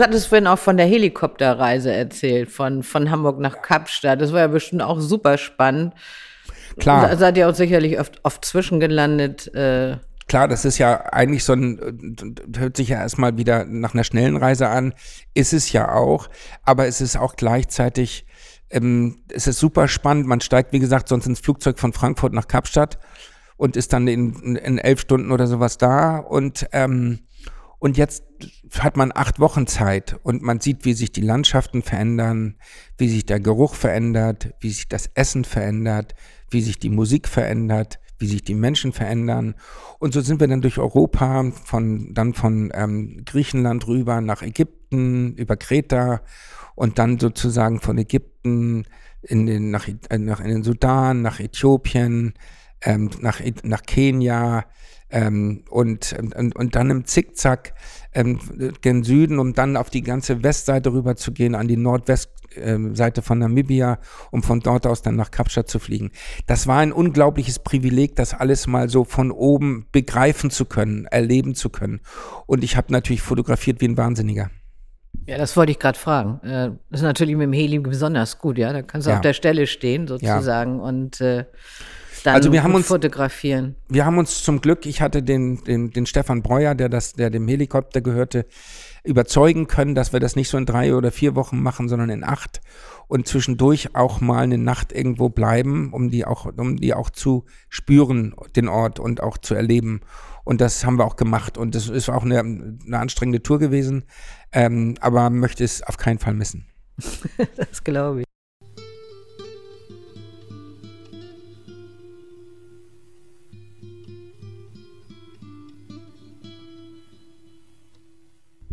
Du hattest vorhin auch von der Helikopterreise erzählt, von, von Hamburg nach Kapstadt. Das war ja bestimmt auch super spannend. Klar. Da seid ihr auch sicherlich oft, oft zwischengelandet. Äh. Klar, das ist ja eigentlich so ein, hört sich ja erstmal wieder nach einer schnellen Reise an. Ist es ja auch. Aber es ist auch gleichzeitig, ähm, es ist super spannend. Man steigt, wie gesagt, sonst ins Flugzeug von Frankfurt nach Kapstadt und ist dann in, in elf Stunden oder sowas da. Und, ähm, und jetzt hat man acht Wochen Zeit und man sieht, wie sich die Landschaften verändern, wie sich der Geruch verändert, wie sich das Essen verändert, wie sich die Musik verändert, wie sich die Menschen verändern. Und so sind wir dann durch Europa, von, dann von ähm, Griechenland rüber nach Ägypten, über Kreta und dann sozusagen von Ägypten in den, nach, nach, in den Sudan, nach Äthiopien, ähm, nach, nach Kenia, Ähm, und, und, und dann im Zickzack ähm, gen Süden, um dann auf die ganze Westseite rüber zu gehen, an die Nordwestseite von Namibia, um von dort aus dann nach Kapstadt zu fliegen. Das war ein unglaubliches Privileg, das alles mal so von oben begreifen zu können, erleben zu können. Und ich habe natürlich fotografiert wie ein Wahnsinniger. Ja, das wollte ich gerade fragen. Äh, das ist natürlich mit dem Heli besonders gut, ja. Da kannst du ja. auf der Stelle stehen sozusagen ja. und äh, dann also wir haben uns, fotografieren. Wir haben uns zum Glück, ich hatte den, den, den Stefan Breuer, der, das, der dem Helikopter gehörte, überzeugen können, dass wir das nicht so in drei oder vier Wochen machen, sondern in acht und zwischendurch auch mal eine Nacht irgendwo bleiben, um die auch, um die auch zu spüren, den Ort und auch zu erleben. Und das haben wir auch gemacht. Und das ist auch eine, eine anstrengende Tour gewesen, ähm, aber möchte es auf keinen Fall missen. das glaube ich.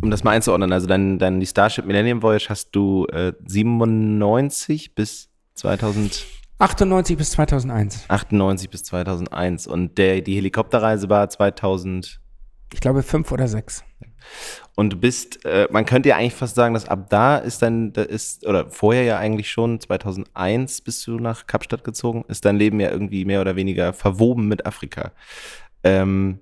Um das mal einzuordnen, also dein, dein die Starship Millennium Voyage hast du äh, 97 bis 2000 98 bis 2001. 98 bis 2001 und der die Helikopterreise war 2000 ich glaube fünf oder sechs. Und du bist, äh, man könnte ja eigentlich fast sagen, dass ab da ist dein, da ist, oder vorher ja eigentlich schon, 2001 bist du nach Kapstadt gezogen, ist dein Leben ja irgendwie mehr oder weniger verwoben mit Afrika. Ähm,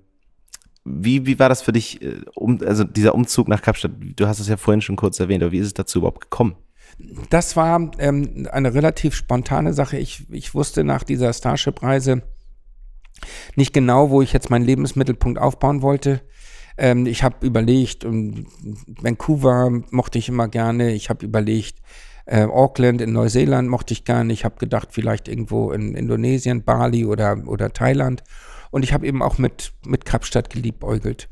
wie, wie war das für dich, äh, um, also dieser Umzug nach Kapstadt? Du hast es ja vorhin schon kurz erwähnt, aber wie ist es dazu überhaupt gekommen? Das war ähm, eine relativ spontane Sache. Ich, ich wusste nach dieser Starship-Reise nicht genau, wo ich jetzt meinen Lebensmittelpunkt aufbauen wollte. Ähm, ich habe überlegt, um, Vancouver mochte ich immer gerne. Ich habe überlegt, äh, Auckland in Neuseeland mochte ich gerne. Ich habe gedacht, vielleicht irgendwo in Indonesien, Bali oder, oder Thailand. Und ich habe eben auch mit, mit Kapstadt geliebäugelt.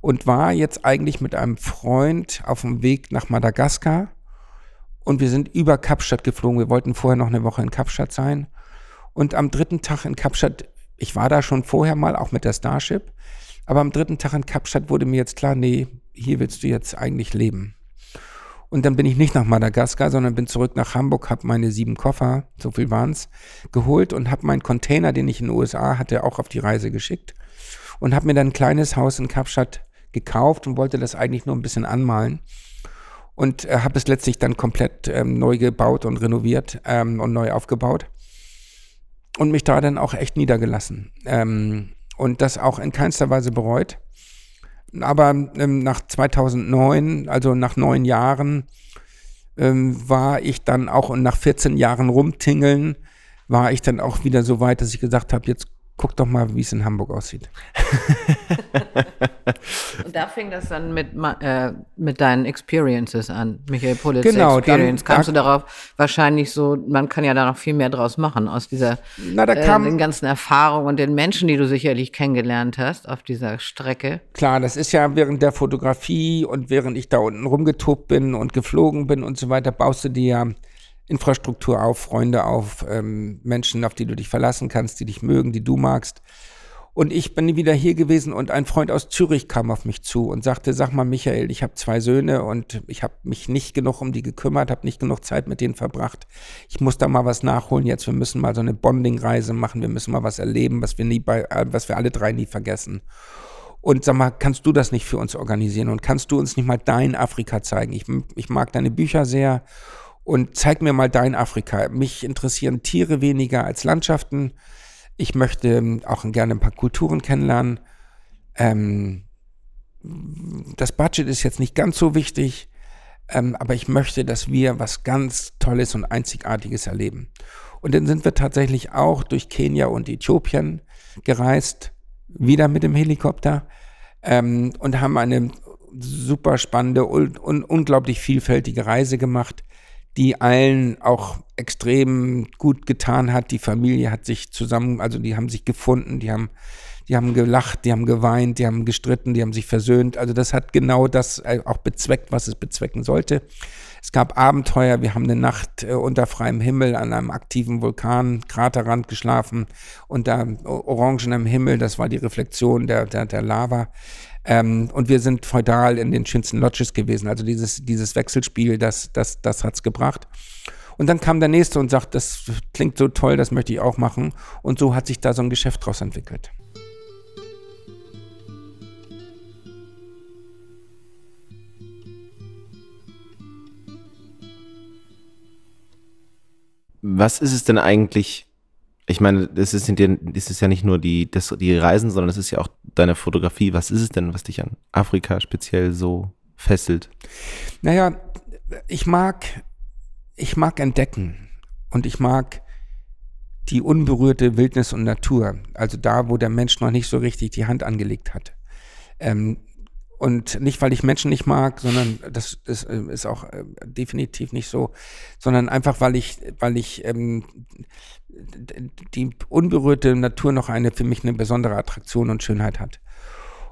Und war jetzt eigentlich mit einem Freund auf dem Weg nach Madagaskar. Und wir sind über Kapstadt geflogen. Wir wollten vorher noch eine Woche in Kapstadt sein. Und am dritten Tag in Kapstadt, ich war da schon vorher mal, auch mit der Starship. Aber am dritten Tag in Kapstadt wurde mir jetzt klar, nee, hier willst du jetzt eigentlich leben. Und dann bin ich nicht nach Madagaskar, sondern bin zurück nach Hamburg, habe meine sieben Koffer, so viel waren's, geholt und habe meinen Container, den ich in den USA hatte, auch auf die Reise geschickt und habe mir dann ein kleines Haus in Kapstadt gekauft und wollte das eigentlich nur ein bisschen anmalen und äh, habe es letztlich dann komplett ähm, neu gebaut und renoviert ähm, und neu aufgebaut und mich da dann auch echt niedergelassen. Ähm, und das auch in keinster Weise bereut aber ähm, nach 2009, also nach neun Jahren, ähm, war ich dann auch und nach 14 Jahren rumtingeln, war ich dann auch wieder so weit, dass ich gesagt habe, jetzt guck doch mal, wie es in Hamburg aussieht. und da fing das dann mit, äh, mit deinen Experiences an, Michael Pulitz genau, Experience. Dann, Kamst da, du darauf wahrscheinlich so, man kann ja da noch viel mehr draus machen, aus dieser, na, da äh, kam, den ganzen Erfahrungen und den Menschen, die du sicherlich kennengelernt hast auf dieser Strecke. Klar, das ist ja während der Fotografie und während ich da unten rumgetobt bin und geflogen bin und so weiter, baust du dir ja Infrastruktur auf, Freunde auf, ähm, Menschen, auf die du dich verlassen kannst, die dich mögen, die du magst. Und ich bin wieder hier gewesen und ein Freund aus Zürich kam auf mich zu und sagte, sag mal Michael, ich habe zwei Söhne und ich habe mich nicht genug um die gekümmert, habe nicht genug Zeit mit denen verbracht. Ich muss da mal was nachholen jetzt. Wir müssen mal so eine Bonding-Reise machen. Wir müssen mal was erleben, was wir nie bei, äh, was wir alle drei nie vergessen. Und sag mal, kannst du das nicht für uns organisieren und kannst du uns nicht mal dein Afrika zeigen? Ich, ich mag deine Bücher sehr und zeig mir mal dein Afrika. Mich interessieren Tiere weniger als Landschaften. Ich möchte ähm, auch gerne ein paar Kulturen kennenlernen. Ähm, das Budget ist jetzt nicht ganz so wichtig, ähm, aber ich möchte, dass wir was ganz Tolles und Einzigartiges erleben. Und dann sind wir tatsächlich auch durch Kenia und Äthiopien gereist, wieder mit dem Helikopter ähm, und haben eine super spannende und un unglaublich vielfältige Reise gemacht die allen auch extrem gut getan hat. Die Familie hat sich zusammen, also die haben sich gefunden, die haben, die haben gelacht, die haben geweint, die haben gestritten, die haben sich versöhnt. Also das hat genau das äh, auch bezweckt, was es bezwecken sollte. Es gab Abenteuer, wir haben eine Nacht äh, unter freiem Himmel an einem aktiven Vulkan, Kraterrand geschlafen, unter orangenem Himmel, das war die Reflexion der, der, der Lava. Ähm, und wir sind feudal in den schönsten Lodges gewesen. Also dieses, dieses Wechselspiel, das, das, das hat's gebracht. Und dann kam der nächste und sagt, das klingt so toll, das möchte ich auch machen. Und so hat sich da so ein Geschäft draus entwickelt. Was ist es denn eigentlich? Ich meine, das ist, ist ja nicht nur die, das, die Reisen, sondern es ist ja auch deine Fotografie. Was ist es denn, was dich an Afrika speziell so fesselt? Naja, ich mag, ich mag entdecken und ich mag die unberührte Wildnis und Natur, also da, wo der Mensch noch nicht so richtig die Hand angelegt hat. Ähm, und nicht, weil ich Menschen nicht mag, sondern das, das äh, ist auch äh, definitiv nicht so, sondern einfach, weil ich, weil ich ähm, die unberührte Natur noch eine für mich eine besondere Attraktion und Schönheit hat.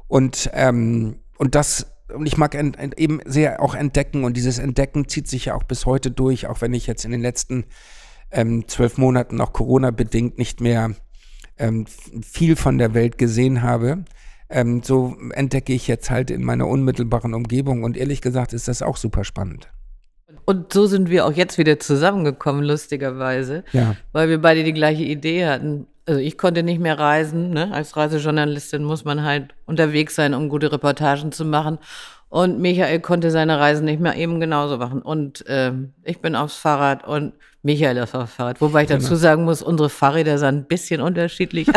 Und, ähm, und das und ich mag ent, ent, eben sehr auch entdecken und dieses Entdecken zieht sich ja auch bis heute durch, auch wenn ich jetzt in den letzten ähm, zwölf Monaten auch Corona-bedingt nicht mehr ähm, viel von der Welt gesehen habe. Ähm, so entdecke ich jetzt halt in meiner unmittelbaren Umgebung und ehrlich gesagt ist das auch super spannend. Und so sind wir auch jetzt wieder zusammengekommen, lustigerweise, ja. weil wir beide die gleiche Idee hatten. Also ich konnte nicht mehr reisen. Ne? Als Reisejournalistin muss man halt unterwegs sein, um gute Reportagen zu machen. Und Michael konnte seine Reisen nicht mehr eben genauso machen. Und ähm, ich bin aufs Fahrrad und Michael ist aufs Fahrrad. Wobei ich dazu genau. sagen muss, unsere Fahrräder sind ein bisschen unterschiedlich.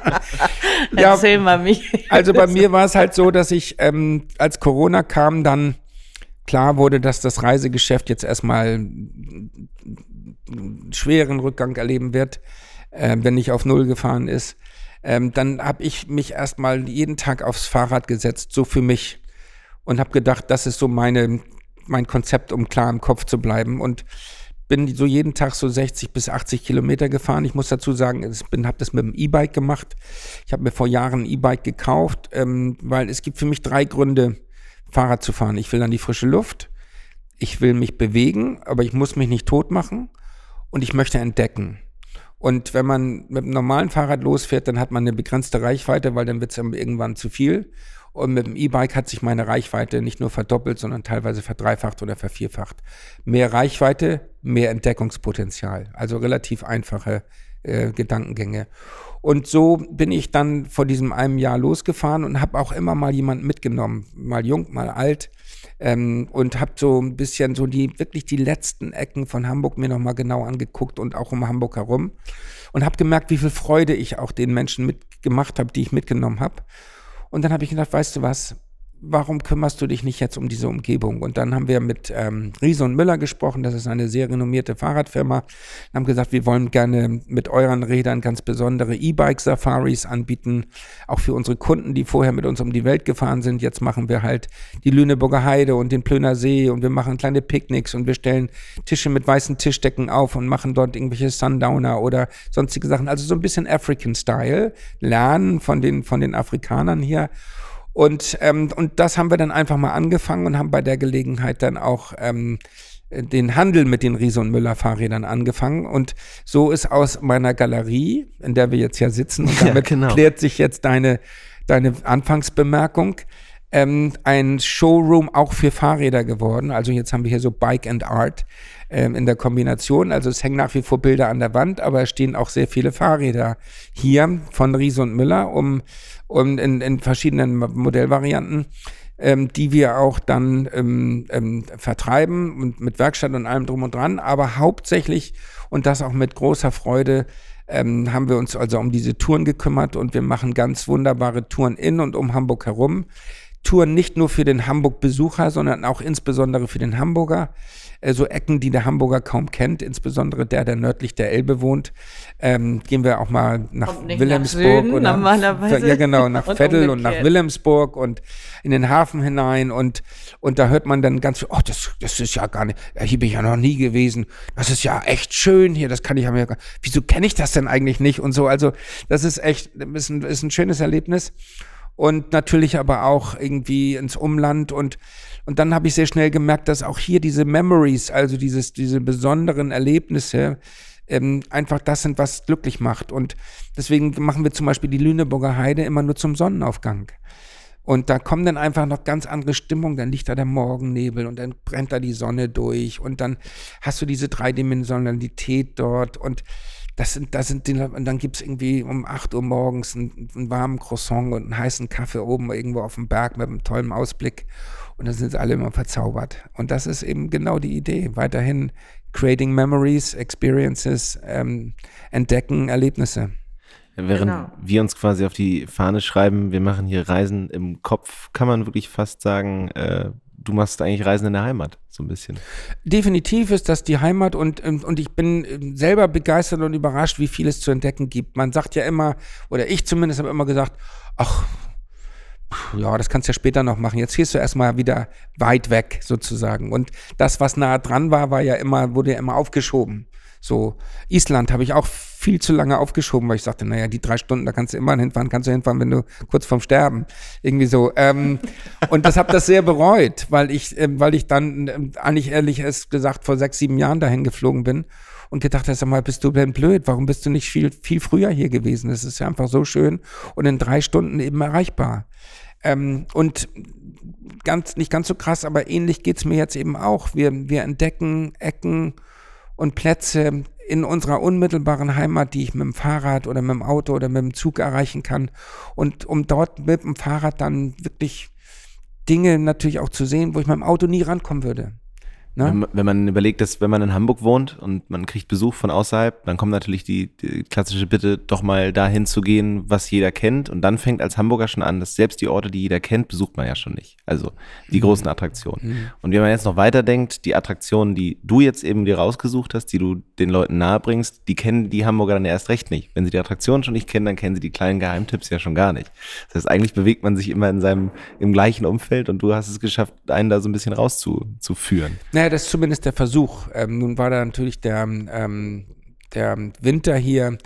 Erzähl ja, mal Michael. Also bei mir war es halt so, dass ich, ähm, als Corona kam, dann klar wurde, dass das Reisegeschäft jetzt erstmal einen schweren Rückgang erleben wird, äh, wenn nicht auf Null gefahren ist ähm, dann habe ich mich erstmal jeden Tag aufs Fahrrad gesetzt, so für mich. Und habe gedacht, das ist so meine, mein Konzept, um klar im Kopf zu bleiben. Und bin so jeden Tag so 60 bis 80 Kilometer gefahren. Ich muss dazu sagen, ich habe das mit dem E-Bike gemacht. Ich habe mir vor Jahren ein E-Bike gekauft, ähm, weil es gibt für mich drei Gründe, Fahrrad zu fahren. Ich will an die frische Luft, ich will mich bewegen, aber ich muss mich nicht tot machen und ich möchte entdecken. Und wenn man mit einem normalen Fahrrad losfährt, dann hat man eine begrenzte Reichweite, weil dann wird es irgendwann zu viel. Und mit dem E-Bike hat sich meine Reichweite nicht nur verdoppelt, sondern teilweise verdreifacht oder vervierfacht. Mehr Reichweite, mehr Entdeckungspotenzial. Also relativ einfache äh, Gedankengänge. Und so bin ich dann vor diesem einem Jahr losgefahren und habe auch immer mal jemanden mitgenommen, mal jung, mal alt ähm, und habe so ein bisschen so die wirklich die letzten Ecken von Hamburg mir nochmal genau angeguckt und auch um Hamburg herum und habe gemerkt, wie viel Freude ich auch den Menschen mitgemacht habe, die ich mitgenommen habe. Und dann habe ich gedacht, weißt du was, warum kümmerst du dich nicht jetzt um diese Umgebung? Und dann haben wir mit ähm, Riese und Müller gesprochen, das ist eine sehr renommierte Fahrradfirma, und haben gesagt, wir wollen gerne mit euren Rädern ganz besondere E-Bike-Safaris anbieten, auch für unsere Kunden, die vorher mit uns um die Welt gefahren sind. Jetzt machen wir halt die Lüneburger Heide und den Plöner See und wir machen kleine Picknicks und wir stellen Tische mit weißen Tischdecken auf und machen dort irgendwelche Sundowner oder sonstige Sachen. Also so ein bisschen African-Style, lernen von den, von den Afrikanern hier. Und, ähm, und das haben wir dann einfach mal angefangen und haben bei der Gelegenheit dann auch ähm, den Handel mit den Riese und Müller Fahrrädern angefangen. Und so ist aus meiner Galerie, in der wir jetzt ja sitzen, und damit ja, genau. klärt sich jetzt deine, deine Anfangsbemerkung, ähm, ein Showroom auch für Fahrräder geworden. Also jetzt haben wir hier so Bike and Art ähm, in der Kombination. Also es hängen nach wie vor Bilder an der Wand, aber es stehen auch sehr viele Fahrräder hier von Riese und Müller, um, um in, in verschiedenen Modellvarianten. Ähm, die wir auch dann ähm, ähm, vertreiben und mit Werkstatt und allem drum und dran, aber hauptsächlich und das auch mit großer Freude ähm, haben wir uns also um diese Touren gekümmert und wir machen ganz wunderbare Touren in und um Hamburg herum. Touren nicht nur für den Hamburg-Besucher, sondern auch insbesondere für den Hamburger äh, so Ecken, die der Hamburger kaum kennt, insbesondere der, der nördlich der Elbe wohnt. Ähm, gehen wir auch mal nach Wilhelmsburg nach oder normalerweise. ja genau nach und Veddel und nach Wilhelmsburg und in den Hafen hinein und und da hört man dann ganz, oh das das ist ja gar nicht, hier bin ich ja noch nie gewesen. Das ist ja echt schön hier, das kann ich ja mir. Wieso kenne ich das denn eigentlich nicht und so? Also das ist echt, ist ein, ist ein schönes Erlebnis und natürlich aber auch irgendwie ins Umland und und dann habe ich sehr schnell gemerkt, dass auch hier diese Memories, also dieses, diese besonderen Erlebnisse, ähm, einfach das sind, was glücklich macht. Und deswegen machen wir zum Beispiel die Lüneburger Heide immer nur zum Sonnenaufgang. Und da kommt dann einfach noch ganz andere Stimmung. Dann liegt da der Morgennebel und dann brennt da die Sonne durch und dann hast du diese Dreidimensionalität dort. Und das sind, das sind die, und dann gibt's irgendwie um 8 Uhr morgens einen, einen warmen Croissant und einen heißen Kaffee oben irgendwo auf dem Berg mit einem tollen Ausblick. Und dann sind sie alle immer verzaubert. Und das ist eben genau die Idee. Weiterhin creating memories, experiences, ähm, entdecken, Erlebnisse. Während genau. wir uns quasi auf die Fahne schreiben, wir machen hier Reisen im Kopf, kann man wirklich fast sagen, äh, du machst eigentlich Reisen in der Heimat, so ein bisschen. Definitiv ist das die Heimat und, ähm, und ich bin ähm, selber begeistert und überrascht, wie viel es zu entdecken gibt. Man sagt ja immer, oder ich zumindest habe immer gesagt, ach, ja, das kannst du ja später noch machen. Jetzt gehst du erstmal wieder weit weg sozusagen. Und das, was nah dran war, war ja immer, wurde ja immer aufgeschoben. So, Island habe ich auch viel zu lange aufgeschoben, weil ich sagte, naja, die drei Stunden, da kannst du immer hinfahren, kannst du hinfahren, wenn du kurz vorm Sterben. Irgendwie so. Ähm, und das habe das sehr bereut, weil ich, äh, weil ich dann äh, eigentlich ehrlich gesagt vor sechs, sieben Jahren dahin geflogen bin und gedacht hast, sag mal, bist du denn blöd? Warum bist du nicht viel, viel früher hier gewesen? Es ist ja einfach so schön und in drei Stunden eben erreichbar. Ähm, und ganz, nicht ganz so krass, aber ähnlich geht's mir jetzt eben auch. Wir, wir entdecken Ecken und Plätze in unserer unmittelbaren Heimat, die ich mit dem Fahrrad oder mit dem Auto oder mit dem Zug erreichen kann. Und um dort mit dem Fahrrad dann wirklich Dinge natürlich auch zu sehen, wo ich mit dem Auto nie rankommen würde. Ne? Wenn, wenn, man überlegt, dass wenn man in Hamburg wohnt und man kriegt Besuch von außerhalb, dann kommt natürlich die, die, klassische Bitte, doch mal dahin zu gehen, was jeder kennt. Und dann fängt als Hamburger schon an, dass selbst die Orte, die jeder kennt, besucht man ja schon nicht. Also die mhm. großen Attraktionen. Mhm. Und wenn man jetzt noch weiterdenkt, die Attraktionen, die du jetzt eben dir rausgesucht hast, die du den Leuten nahebringst, die kennen die Hamburger dann erst recht nicht. Wenn sie die Attraktionen schon nicht kennen, dann kennen sie die kleinen Geheimtipps ja schon gar nicht. Das heißt, eigentlich bewegt man sich immer in seinem, im gleichen Umfeld und du hast es geschafft, einen da so ein bisschen rauszuführen. Naja, das ist zumindest der Versuch. Ähm, nun war da natürlich der, ähm, der Winter hier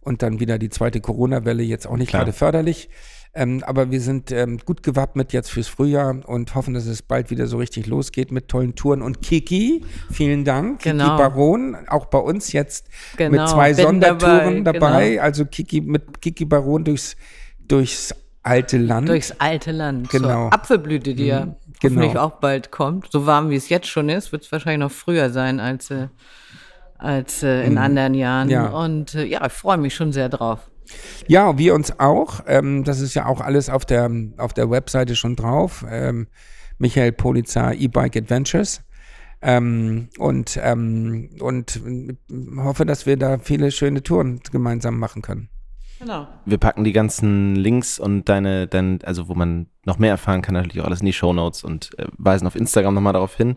und dann wieder die zweite Corona-Welle jetzt auch nicht Klar. gerade förderlich. Ähm, aber wir sind ähm, gut gewappnet jetzt fürs Frühjahr und hoffen, dass es bald wieder so richtig losgeht mit tollen Touren. Und Kiki, vielen Dank. Genau. Kiki Baron, auch bei uns jetzt genau. mit zwei Bin Sondertouren dabei. dabei. Genau. Also Kiki mit Kiki Baron durchs, durchs alte Land. Durchs alte Land. Genau. Zur Apfelblüte, die ja mhm genau. hoffentlich auch bald kommt. So warm wie es jetzt schon ist, wird es wahrscheinlich noch früher sein als, äh, als äh, in mhm. anderen Jahren. Ja. Und äh, ja, ich freue mich schon sehr drauf. Ja, wir uns auch. Ähm, das ist ja auch alles auf der, auf der Webseite schon drauf. Ähm, Michael Polizar E-Bike Adventures. Ähm, und, ähm, und hoffe, dass wir da viele schöne Touren gemeinsam machen können. Genau. Wir packen die ganzen Links und deine, dein, also wo man noch mehr erfahren kann, natürlich auch alles in die Show Notes und äh, weisen auf Instagram nochmal darauf hin.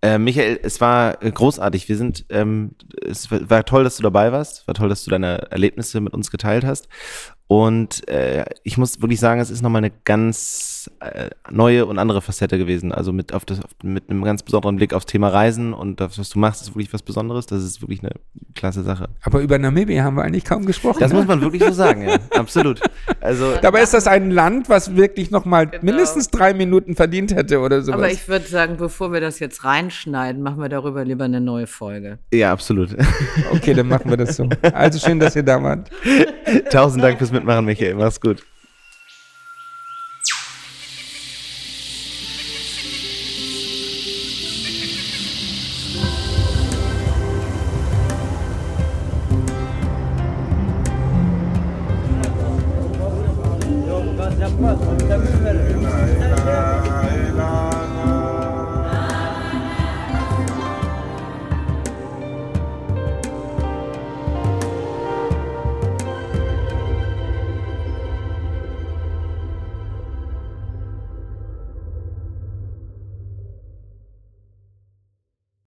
Äh, Michael, es war äh, großartig. Wir sind, ähm, es war toll, dass du dabei warst. War toll, dass du deine Erlebnisse mit uns geteilt hast. Und äh, ich muss wirklich sagen, es ist nochmal eine ganz äh, neue und andere Facette gewesen. Also mit, auf das, auf, mit einem ganz besonderen Blick aufs Thema Reisen und das, was du machst, ist wirklich was Besonderes. Das ist wirklich eine klasse Sache. Aber über Namibia haben wir eigentlich kaum gesprochen. Das muss man wirklich so sagen, ja. Absolut. Also, Dabei ist das ein Land, was wirklich nochmal genau. mindestens drei Minuten verdient hätte oder sowas. Aber ich würde sagen, bevor wir das jetzt reinschneiden, machen wir darüber lieber eine neue Folge. Ja, absolut. Okay, dann machen wir das so. Also schön, dass ihr da wart. Tausend Dank fürs Mitmachen, Michael. Mach's gut.